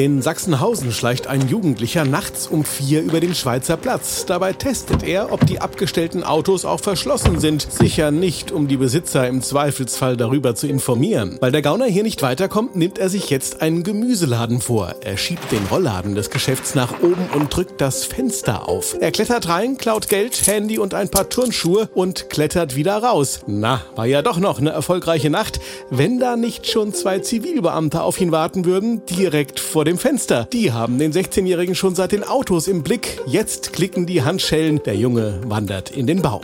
In Sachsenhausen schleicht ein Jugendlicher nachts um vier über den Schweizer Platz. Dabei testet er, ob die abgestellten Autos auch verschlossen sind. Sicher nicht, um die Besitzer im Zweifelsfall darüber zu informieren. Weil der Gauner hier nicht weiterkommt, nimmt er sich jetzt einen Gemüseladen vor. Er schiebt den Rollladen des Geschäfts nach oben und drückt das Fenster auf. Er klettert rein, klaut Geld, Handy und ein paar Turnschuhe und klettert wieder raus. Na, war ja doch noch eine erfolgreiche Nacht, wenn da nicht schon zwei Zivilbeamte auf ihn warten würden, direkt vor vor dem Fenster. Die haben den 16-Jährigen schon seit den Autos im Blick. Jetzt klicken die Handschellen. Der Junge wandert in den Bau.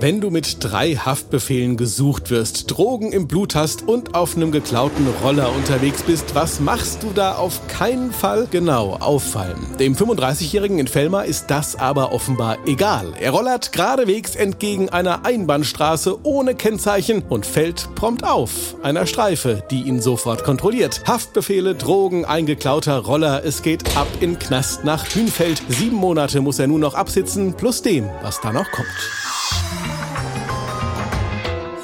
Wenn du mit drei Haftbefehlen gesucht wirst, Drogen im Blut hast und auf einem geklauten Roller unterwegs bist, was machst du da auf keinen Fall? Genau, auffallen. Dem 35-Jährigen in Fellmar ist das aber offenbar egal. Er rollert geradewegs entgegen einer Einbahnstraße ohne Kennzeichen und fällt prompt auf. Einer Streife, die ihn sofort kontrolliert. Haftbefehle, Drogen, eingeklauter Roller, es geht ab in Knast nach Hünfeld. Sieben Monate muss er nun noch absitzen, plus dem, was da noch kommt. Yes.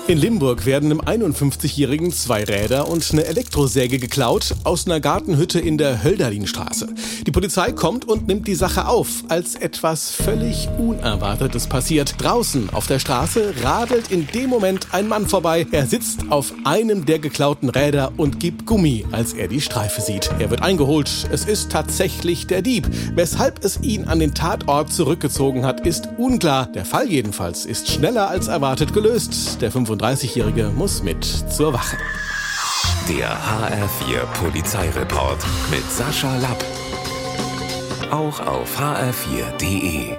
In Limburg werden einem 51-Jährigen zwei Räder und eine Elektrosäge geklaut aus einer Gartenhütte in der Hölderlinstraße. Die Polizei kommt und nimmt die Sache auf, als etwas völlig Unerwartetes passiert. Draußen auf der Straße radelt in dem Moment ein Mann vorbei. Er sitzt auf einem der geklauten Räder und gibt Gummi, als er die Streife sieht. Er wird eingeholt. Es ist tatsächlich der Dieb. Weshalb es ihn an den Tatort zurückgezogen hat, ist unklar. Der Fall jedenfalls ist schneller als erwartet gelöst. Der 35-Jährige muss mit zur Wache. Der HR4 Polizeireport mit Sascha Lapp. Auch auf hr4.de.